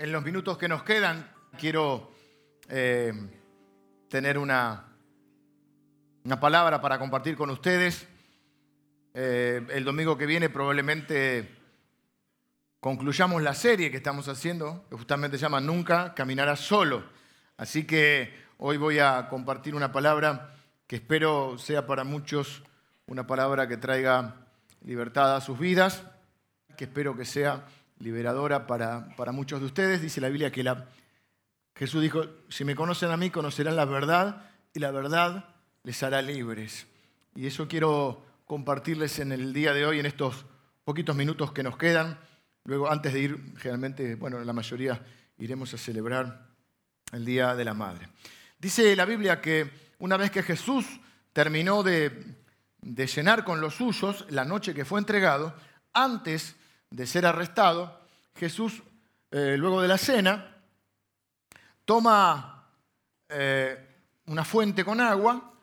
En los minutos que nos quedan, quiero eh, tener una, una palabra para compartir con ustedes. Eh, el domingo que viene probablemente concluyamos la serie que estamos haciendo, que justamente se llama Nunca caminarás solo. Así que hoy voy a compartir una palabra que espero sea para muchos una palabra que traiga libertad a sus vidas, que espero que sea liberadora para, para muchos de ustedes. Dice la Biblia que Jesús dijo, si me conocen a mí, conocerán la verdad y la verdad les hará libres. Y eso quiero compartirles en el día de hoy, en estos poquitos minutos que nos quedan. Luego, antes de ir, generalmente, bueno, la mayoría iremos a celebrar el Día de la Madre. Dice la Biblia que una vez que Jesús terminó de, de cenar con los suyos, la noche que fue entregado, antes de ser arrestado, Jesús, eh, luego de la cena, toma eh, una fuente con agua,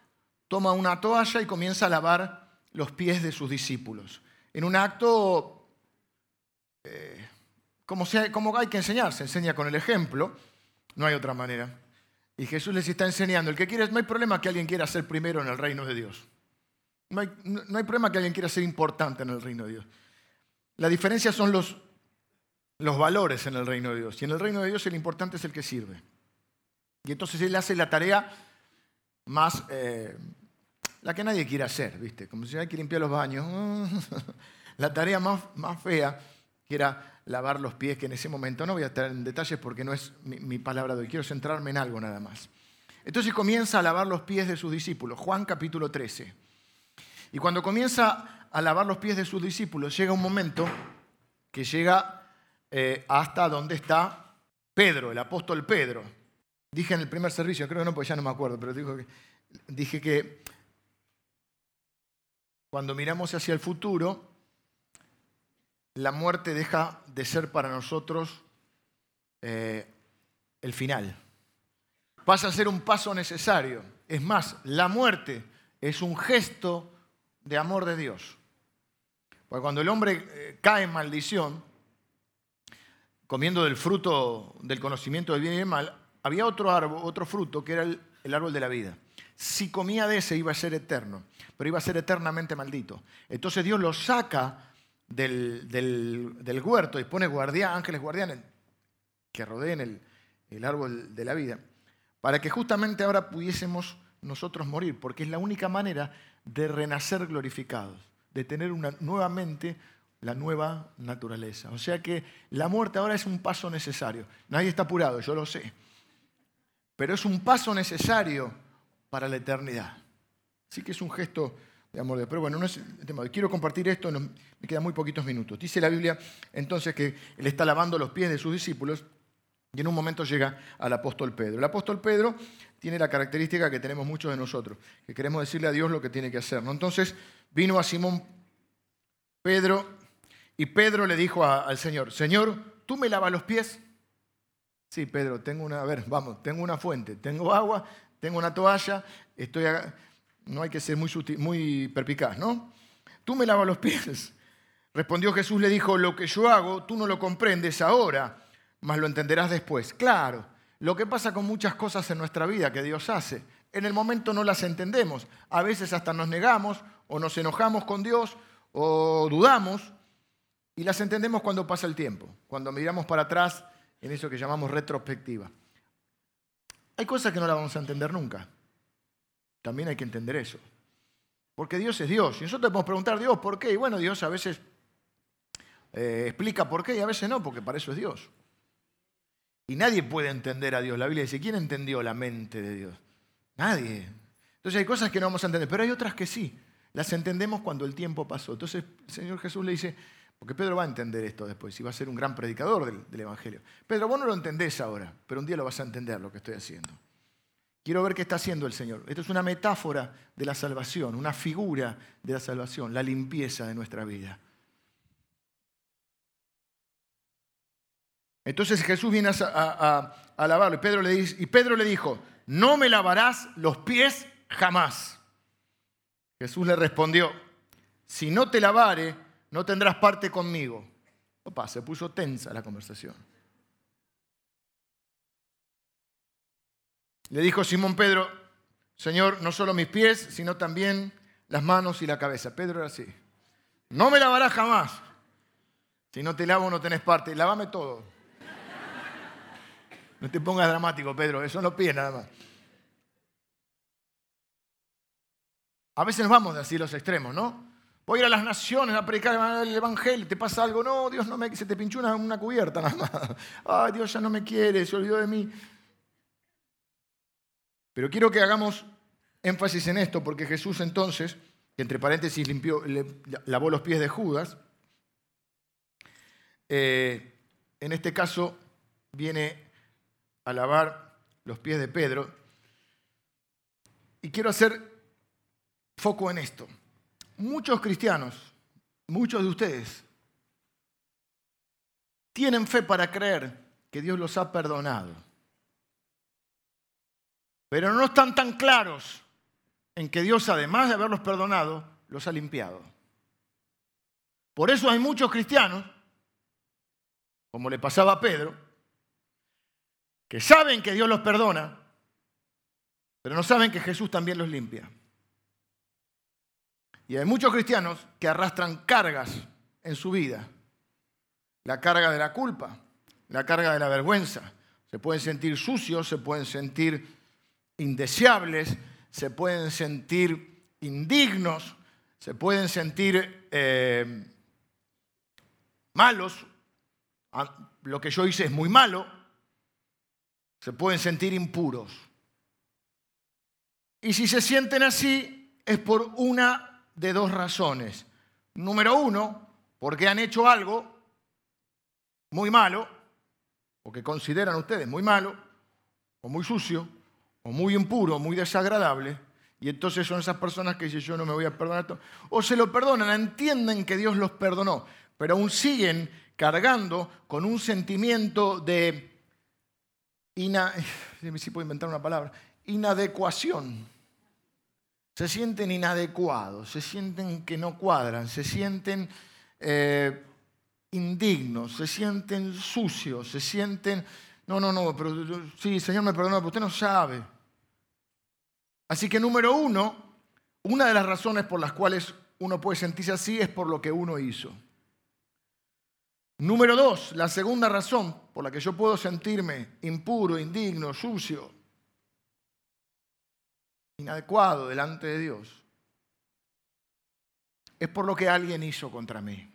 toma una toalla y comienza a lavar los pies de sus discípulos. En un acto, eh, como, hay que enseñar, se enseña con el ejemplo, no hay otra manera. Y Jesús les está enseñando, el que quiere, no hay problema que alguien quiera ser primero en el reino de Dios. No hay problema que alguien quiera ser importante en el reino de Dios. La diferencia son los, los valores en el reino de Dios. Y en el reino de Dios el importante es el que sirve. Y entonces él hace la tarea más, eh, la que nadie quiere hacer, ¿viste? Como si hay que limpiar los baños. la tarea más, más fea, que era lavar los pies, que en ese momento no voy a estar en detalles porque no es mi, mi palabra de hoy, quiero centrarme en algo nada más. Entonces comienza a lavar los pies de sus discípulos, Juan capítulo 13. Y cuando comienza a lavar los pies de sus discípulos, llega un momento que llega eh, hasta donde está Pedro, el apóstol Pedro. Dije en el primer servicio, creo que no, porque ya no me acuerdo, pero que, dije que cuando miramos hacia el futuro, la muerte deja de ser para nosotros eh, el final. Pasa a ser un paso necesario. Es más, la muerte es un gesto de amor de Dios. Porque cuando el hombre eh, cae en maldición, comiendo del fruto del conocimiento del bien y del mal, había otro árbol, otro fruto que era el, árbol de la vida. Si comía de ese iba a ser eterno, pero iba a ser eternamente maldito. Entonces Dios lo saca del, del, huerto y pone guardián, ángeles guardianes que rodeen el, el árbol de la vida, para que justamente ahora pudiésemos nosotros morir, porque es la única manera de renacer glorificados, de tener una, nuevamente la nueva naturaleza. O sea que la muerte ahora es un paso necesario. Nadie está apurado, yo lo sé. Pero es un paso necesario para la eternidad. Así que es un gesto de amor de. Pero bueno, no es el tema. Quiero compartir esto, me quedan muy poquitos minutos. Dice la Biblia entonces que él está lavando los pies de sus discípulos y en un momento llega al apóstol Pedro. El apóstol Pedro tiene la característica que tenemos muchos de nosotros, que queremos decirle a Dios lo que tiene que hacer. ¿no? Entonces vino a Simón Pedro y Pedro le dijo al Señor, Señor, ¿tú me lavas los pies? Sí, Pedro, tengo una, a ver, vamos, tengo una fuente, tengo agua, tengo una toalla, estoy, no hay que ser muy, muy perpicaz, ¿no? Tú me lavas los pies. Respondió Jesús, le dijo, lo que yo hago, tú no lo comprendes ahora mas lo entenderás después. Claro, lo que pasa con muchas cosas en nuestra vida que Dios hace, en el momento no las entendemos. A veces hasta nos negamos o nos enojamos con Dios o dudamos y las entendemos cuando pasa el tiempo, cuando miramos para atrás en eso que llamamos retrospectiva. Hay cosas que no las vamos a entender nunca. También hay que entender eso. Porque Dios es Dios. Y nosotros podemos preguntar, Dios, ¿por qué? Y bueno, Dios a veces eh, explica por qué y a veces no, porque para eso es Dios. Y nadie puede entender a Dios. La Biblia dice, ¿quién entendió la mente de Dios? Nadie. Entonces hay cosas que no vamos a entender, pero hay otras que sí. Las entendemos cuando el tiempo pasó. Entonces el Señor Jesús le dice, porque Pedro va a entender esto después y va a ser un gran predicador del, Evangelio. Pedro, vos no lo entendés ahora, pero un día lo vas a entender lo que estoy haciendo. Quiero ver qué está haciendo el Señor. Esto es una metáfora de la salvación, una figura de la salvación, la limpieza de nuestra vida. Entonces Jesús viene a, lavarlo y Pedro, le dijo, no me lavarás los pies jamás. Jesús le respondió, si no te lavare, no tendrás parte conmigo. Opa, se puso tensa la conversación. Le dijo Simón Pedro, Señor, no solo mis pies, sino también las manos y la cabeza. Pedro era así. No me lavarás jamás. Si no te lavo no tenés parte. Lávame todo. No te pongas dramático, Pedro. Eso no pide nada más. A veces nos vamos así los extremos, ¿no? Voy a ir a las naciones a predicar el evangelio, te pasa algo, no, Dios no me, se te pinchó una, una cubierta nada más. Ay, Dios ya no me quiere, se olvidó de mí. Pero quiero que hagamos énfasis en esto, porque Jesús entonces, entre paréntesis limpió, lavó los pies de Judas, eh, en este caso viene a lavar los pies de Pedro. Y quiero hacer foco en esto. Muchos cristianos, muchos de ustedes, tienen fe para creer que Dios los ha perdonado pero no están tan claros en que Dios, además de haberlos perdonado, los ha limpiado. Por eso hay muchos cristianos, como le pasaba a Pedro, que saben que Dios los perdona, pero no saben que Jesús también los limpia. Y hay muchos cristianos que arrastran cargas en su vida. La carga de la culpa, la carga de la vergüenza. Se pueden sentir sucios, se pueden sentir indeseables, se pueden sentir indignos, se pueden sentir eh, malos, ah, lo que yo hice es muy malo, se pueden sentir impuros. Y si se sienten así es por una de dos razones. Número uno, porque han hecho algo muy malo, o que consideran ustedes muy malo, o muy sucio, o muy impuro, muy desagradable, y entonces son esas personas que dicen yo no me voy a perdonar. O se lo perdonan, entienden que Dios los perdonó, pero aún siguen cargando con un sentimiento de, si puedo inventar una palabra, inadecuación. Se sienten inadecuados, se sienten que no cuadran, se sienten eh, indignos, se sienten sucios, se sienten, no, no, no, pero sí, Señor me perdona, pero usted no sabe. Así que número uno, una de las razones por las cuales uno puede sentirse así es por lo que uno hizo. Número dos, la segunda razón por la que yo puedo sentirme impuro, indigno, sucio, inadecuado delante de Dios, es por lo que alguien hizo contra mí.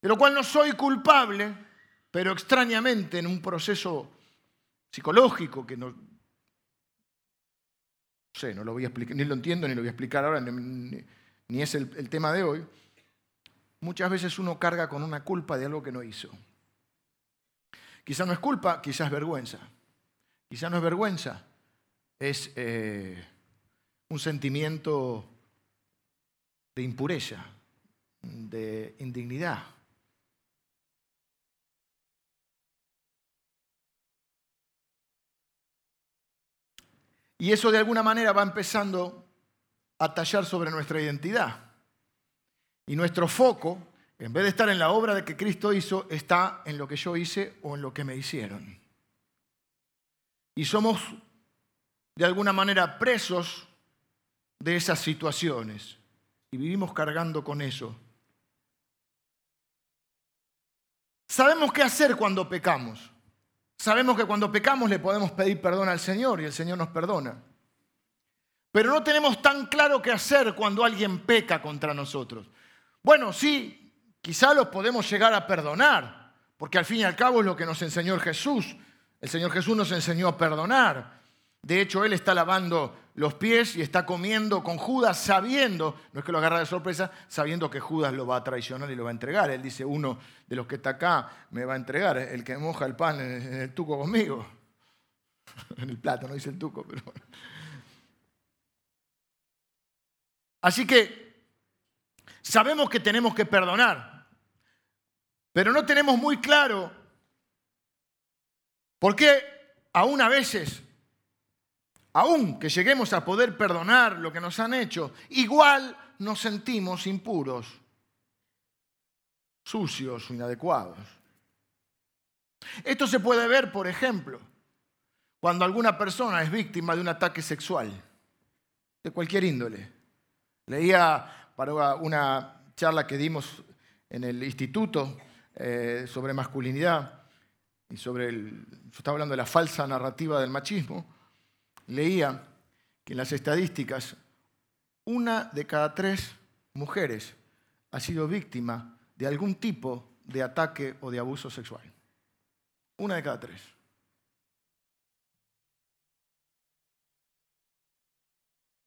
De lo cual no soy culpable, pero extrañamente en un proceso psicológico que no, sé, no lo voy a explicar, ni lo entiendo, ni lo voy a explicar ahora, ni, es el, tema de hoy. Muchas veces uno carga con una culpa de algo que no hizo. Quizá no es culpa, quizás es vergüenza. Quizá no es vergüenza, es eh, un sentimiento de impureza, de indignidad. Y eso de alguna manera va empezando a tallar sobre nuestra identidad. Y nuestro foco, en vez de estar en la obra de que Cristo hizo, está en lo que yo hice o en lo que me hicieron. Y somos de alguna manera presos de esas situaciones y vivimos cargando con eso. Sabemos qué hacer cuando pecamos. Sabemos que cuando pecamos le podemos pedir perdón al Señor y el Señor nos perdona. Pero no tenemos tan claro qué hacer cuando alguien peca contra nosotros. Bueno, sí, quizá los podemos llegar a perdonar, porque al fin y al cabo es lo que nos enseñó Jesús. El Señor Jesús nos enseñó a perdonar. De hecho, Él está lavando los pies y está comiendo con Judas sabiendo, no es que lo agarra de sorpresa, sabiendo que Judas lo va a traicionar y lo va a entregar. Él dice, uno de los que está acá me va a entregar, el que moja el pan en el tuco conmigo. En el plato, no dice el tuco, pero... Así que sabemos que tenemos que perdonar, pero no tenemos muy claro por qué aún a veces aun que lleguemos a poder perdonar lo que nos han hecho, igual nos sentimos impuros, sucios, inadecuados. Esto se puede ver, por ejemplo, cuando alguna persona es víctima de un ataque sexual, de cualquier índole. Leía para una charla que dimos en el instituto eh, sobre masculinidad y sobre el, estaba hablando de la falsa narrativa del machismo, leía que en las estadísticas una de cada tres mujeres ha sido víctima de algún tipo de ataque o de abuso sexual. Una de cada tres.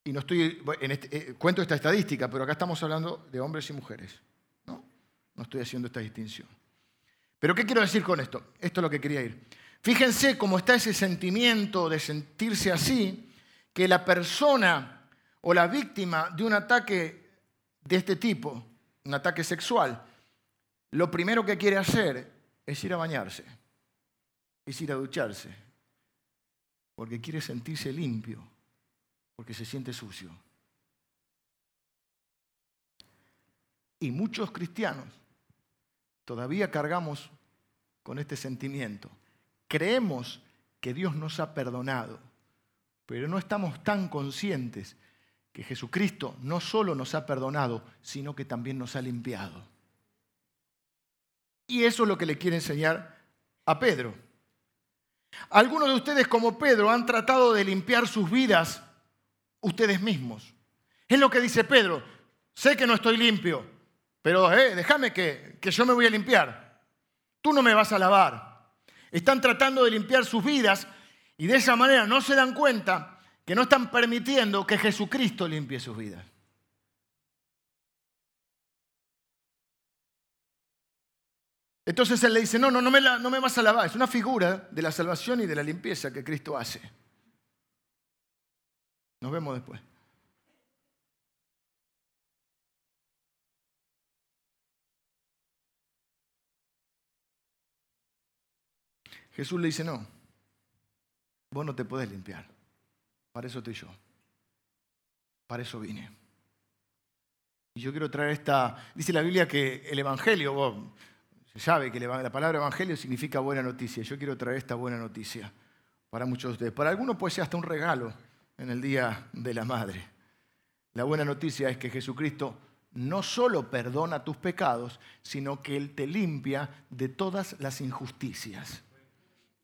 Y no estoy, este, eh, cuento esta estadística, pero acá estamos hablando de hombres y mujeres. ¿no? no estoy haciendo esta distinción. Pero ¿qué quiero decir con esto? Esto es lo que quería ir. Fíjense cómo está ese sentimiento de sentirse así, que la persona o la víctima de un ataque de este tipo, un ataque sexual, lo primero que quiere hacer es ir a bañarse, es ir a ducharse, porque quiere sentirse limpio, porque se siente sucio. Y muchos cristianos todavía cargamos con este sentimiento. Creemos que Dios nos ha perdonado, pero no estamos tan conscientes que Jesucristo no solo nos ha perdonado, sino que también nos ha limpiado. Y eso es lo que le quiere enseñar a Pedro. Algunos de ustedes, como Pedro, han tratado de limpiar sus vidas ustedes mismos. Es lo que dice Pedro. Sé que no estoy limpio, pero eh, déjame que, que yo me voy a limpiar. Tú no me vas a lavar. Están tratando de limpiar sus vidas y de esa manera no se dan cuenta que no están permitiendo que Jesucristo limpie sus vidas. Entonces él le dice, no, no, no me, no me vas a lavar. Es una figura de la salvación y de la limpieza que Cristo hace. Nos vemos después. Jesús le dice, no, vos no te podés limpiar. Para eso estoy yo. Para eso vine. Y yo quiero traer esta, dice la Biblia que el Evangelio, sabe que la palabra evangelio significa buena noticia. Yo quiero traer esta buena noticia para muchos de ustedes. Para algunos puede ser hasta un regalo en el Día de la Madre. La buena noticia es que Jesucristo no solo perdona tus pecados, sino que Él te limpia de todas las injusticias.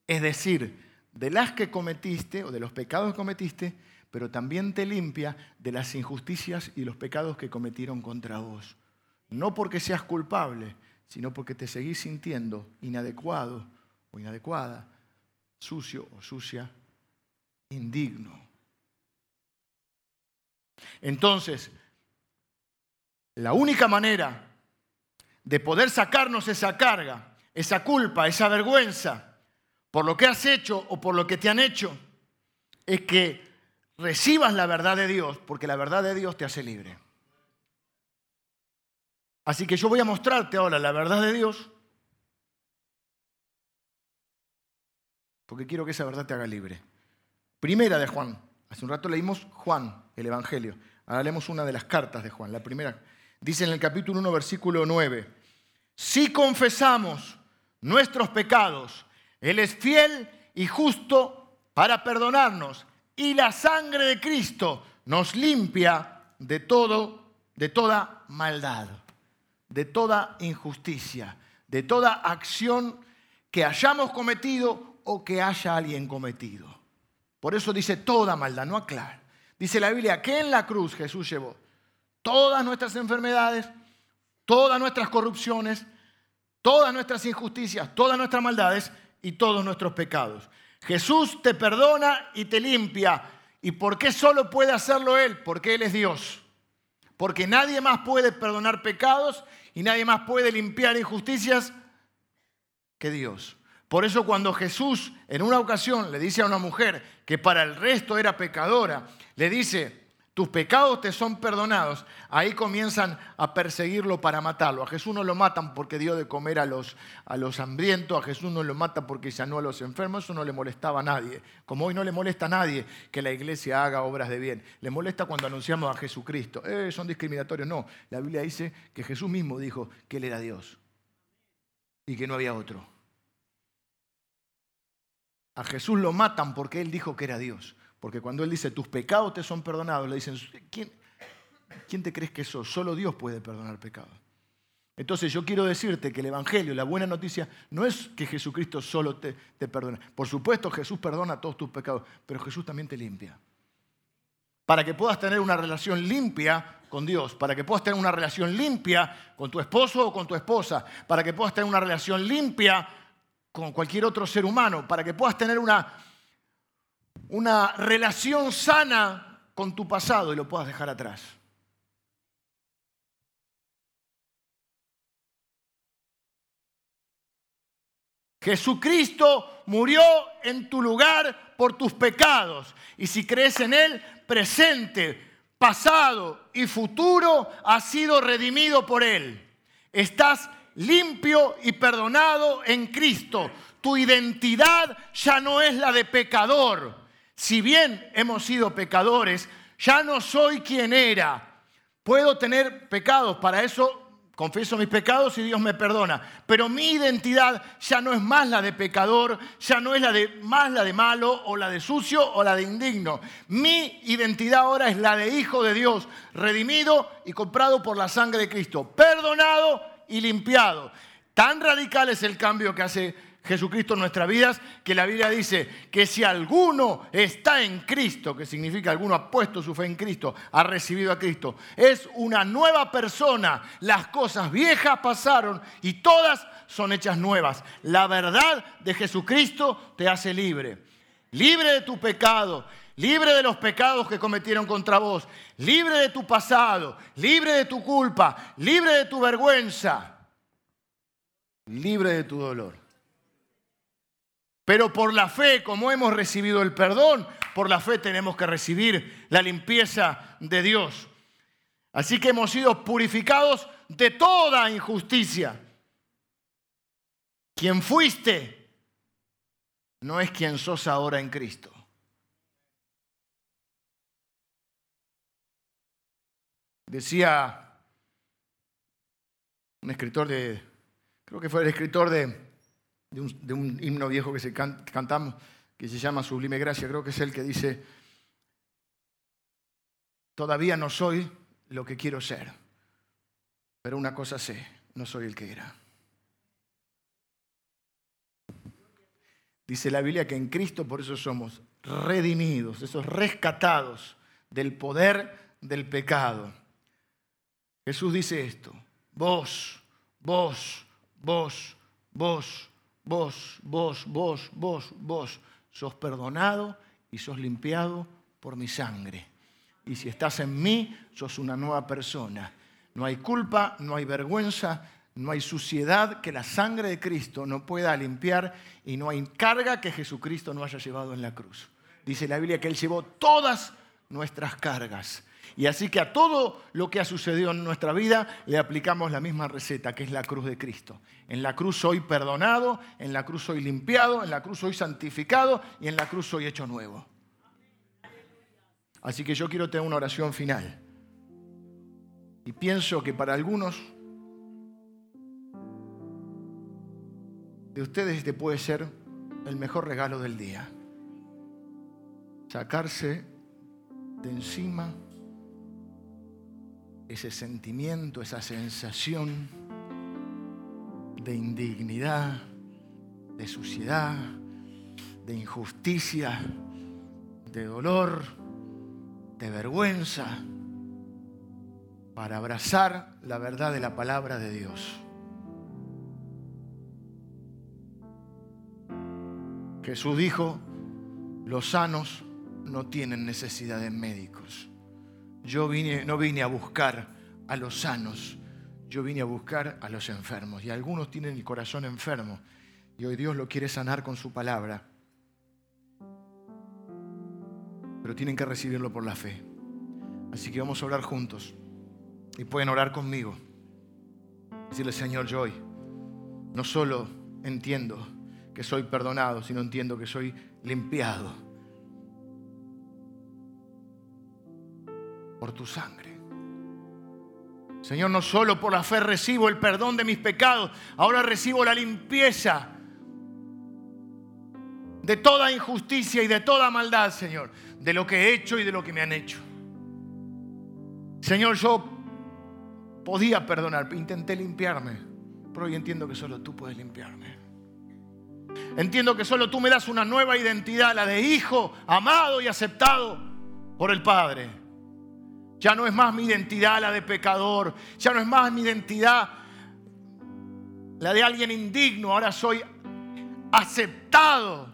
Es decir, de las que cometiste o de los pecados que cometiste, pero también te limpia de las injusticias y los pecados que cometieron contra vos. No porque seas culpable, sino porque te seguís sintiendo inadecuado o inadecuada, sucio o sucia, indigno. Entonces, la única manera de poder sacarnos esa carga, esa culpa, esa vergüenza por lo que has hecho o por lo que te han hecho, es que recibas la verdad de Dios, porque la verdad de Dios te hace libre. Así que yo voy a mostrarte ahora la verdad de Dios, porque quiero que esa verdad te haga libre. Primera de Juan. Hace un rato leímos Juan, el Evangelio. Ahora leemos una de las cartas de Juan. La primera dice en el capítulo 1, versículo 9. Si confesamos nuestros pecados, Él es fiel y justo para perdonarnos. Y la sangre de Cristo nos limpia de todo, de toda maldad de toda injusticia, de toda acción que hayamos cometido o que haya alguien cometido. Por eso dice toda maldad, no aclara. Dice la Biblia que en la cruz Jesús llevó todas nuestras enfermedades, todas nuestras corrupciones, todas nuestras injusticias, todas nuestras maldades y todos nuestros pecados. Jesús te perdona y te limpia. ¿Y por qué solo puede hacerlo Él? Porque Él es Dios. Porque nadie más puede perdonar pecados y nadie más puede limpiar injusticias que Dios. Por eso cuando Jesús en una ocasión le dice a una mujer que para el resto era pecadora, le dice, tus pecados te son perdonados, ahí comienzan a perseguirlo para matarlo. A Jesús no lo matan porque dio de comer a los, a los hambrientos, a Jesús no lo mata porque sanó a los enfermos, eso no le molestaba a nadie. Como hoy no le molesta a nadie que la iglesia haga obras de bien, le molesta cuando anunciamos a Jesucristo. Eh, son discriminatorios, no. La Biblia dice que Jesús mismo dijo que Él era Dios y que no había otro. A Jesús lo matan porque él dijo que era Dios. Porque cuando él dice, tus pecados te son perdonados, le dicen, ¿quién, quién te crees que sos? Solo Dios puede perdonar pecados. Entonces yo quiero decirte que el Evangelio, la buena noticia, no es que Jesucristo solo te, te. Por supuesto Jesús perdona todos tus pecados, pero Jesús también te limpia. Para que puedas tener una relación limpia con Dios, para que puedas tener una relación limpia con tu esposo o con tu esposa, para que puedas tener una relación limpia con cualquier otro ser humano, para que puedas tener una, una relación sana con tu pasado y lo puedas dejar atrás. Jesucristo murió en tu lugar por tus pecados. Y si crees en Él, presente, pasado y futuro, has sido redimido por Él. Estás limpio y perdonado en Cristo. Tu identidad ya no es la de pecador. Si bien hemos sido pecadores, ya no soy quien era. Puedo tener pecados, para eso confieso mis pecados y Dios me perdona. Pero mi identidad ya no es más la de pecador, ya no es la de más la de malo o la de sucio o la de indigno. Mi identidad ahora es la de hijo de Dios, redimido y comprado por la sangre de Cristo, perdonado y limpiado. Tan radical es el cambio que hace Jesucristo en nuestras vidas, que la Biblia dice que si alguno está en Cristo, que significa alguno ha puesto su fe en Cristo, ha recibido a Cristo, es una nueva persona. Las cosas viejas pasaron y todas son hechas nuevas. La verdad de Jesucristo te hace libre. Libre de tu pecado, libre de los pecados que cometieron contra vos, libre de tu pasado, libre de tu culpa, libre de tu vergüenza, libre de tu dolor. Pero por la fe, como hemos recibido el perdón, por la fe tenemos que recibir la limpieza de Dios. Así que hemos sido purificados de toda injusticia. Quien fuiste no es quien sos ahora en Cristo. Decía un escritor de, creo que fue el escritor de de un, himno viejo que se cantamos, que se llama Sublime Gracia, creo que es el que dice, todavía no soy lo que quiero ser, pero una cosa sé, no soy el que era. Dice la Biblia que en Cristo por eso somos redimidos, esos rescatados del poder del pecado. Jesús dice esto, vos, vos, vos, vos, Vos, vos, vos, vos, vos sos perdonado y sos limpiado por mi sangre. Y si estás en mí, sos una nueva persona. No hay culpa, no hay vergüenza, no hay suciedad que la sangre de Cristo no pueda limpiar y no hay carga que Jesucristo no haya llevado en la cruz. Dice la Biblia que Él llevó todas nuestras cargas. Y así que a todo lo que ha sucedido en nuestra vida le aplicamos la misma receta, que es la cruz de Cristo. En la cruz soy perdonado, en la cruz soy limpiado, en la cruz soy santificado y en la cruz soy hecho nuevo. Así que yo quiero tener una oración final. Y pienso que para algunos de ustedes este puede ser el mejor regalo del día. Sacarse de encima ese sentimiento, esa sensación de indignidad, de suciedad, de injusticia, de dolor, de vergüenza, para abrazar la verdad de la palabra de Dios. Jesús dijo, los sanos no tienen necesidad de médicos yo vine, no vine a buscar a los sanos, yo vine a buscar a los enfermos. Y algunos tienen el corazón enfermo y hoy Dios lo quiere sanar con su palabra. Pero tienen que recibirlo por la fe. Así que vamos a orar juntos. Y pueden orar conmigo. Decirle, Señor, yo hoy no solo entiendo que soy perdonado, sino entiendo que soy limpiado por tu sangre. Señor, no solo por la fe recibo el perdón de mis pecados, ahora recibo la limpieza de toda injusticia y de toda maldad, Señor, de lo que he hecho y de lo que me han hecho. Señor, yo podía perdonar, intenté limpiarme, pero hoy entiendo que solo tú puedes limpiarme. Entiendo que solo tú me das una nueva identidad, la de hijo, amado y aceptado por el Padre. Ya no es más mi identidad la de pecador, ya no es más mi identidad la de alguien indigno, ahora soy aceptado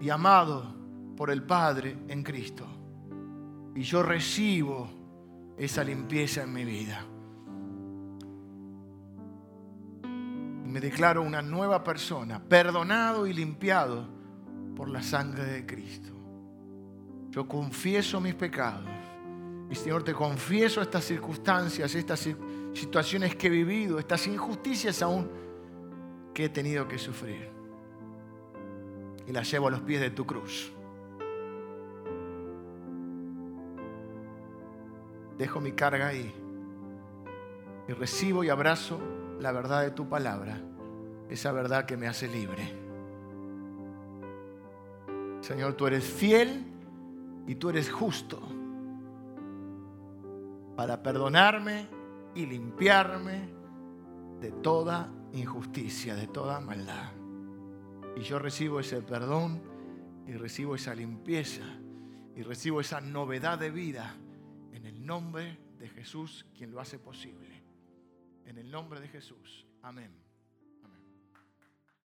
y amado por el Padre en Cristo. Y yo recibo esa limpieza en mi vida. me declaro una nueva persona, perdonado y limpiado por la sangre de Cristo. Yo confieso mis pecados. Y Señor, te confieso estas circunstancias, estas situaciones que he vivido, estas injusticias aún que he tenido que sufrir. Y las llevo a los pies de tu cruz. Dejo mi carga ahí y recibo y abrazo la verdad de tu palabra, esa verdad que me hace libre. Señor, tú eres fiel y tú eres justo para perdonarme y limpiarme de toda injusticia, de toda maldad. Y yo recibo ese perdón y recibo esa limpieza y recibo esa novedad de vida en el nombre de Jesús, quien lo hace posible. En el nombre de Jesús. Amén.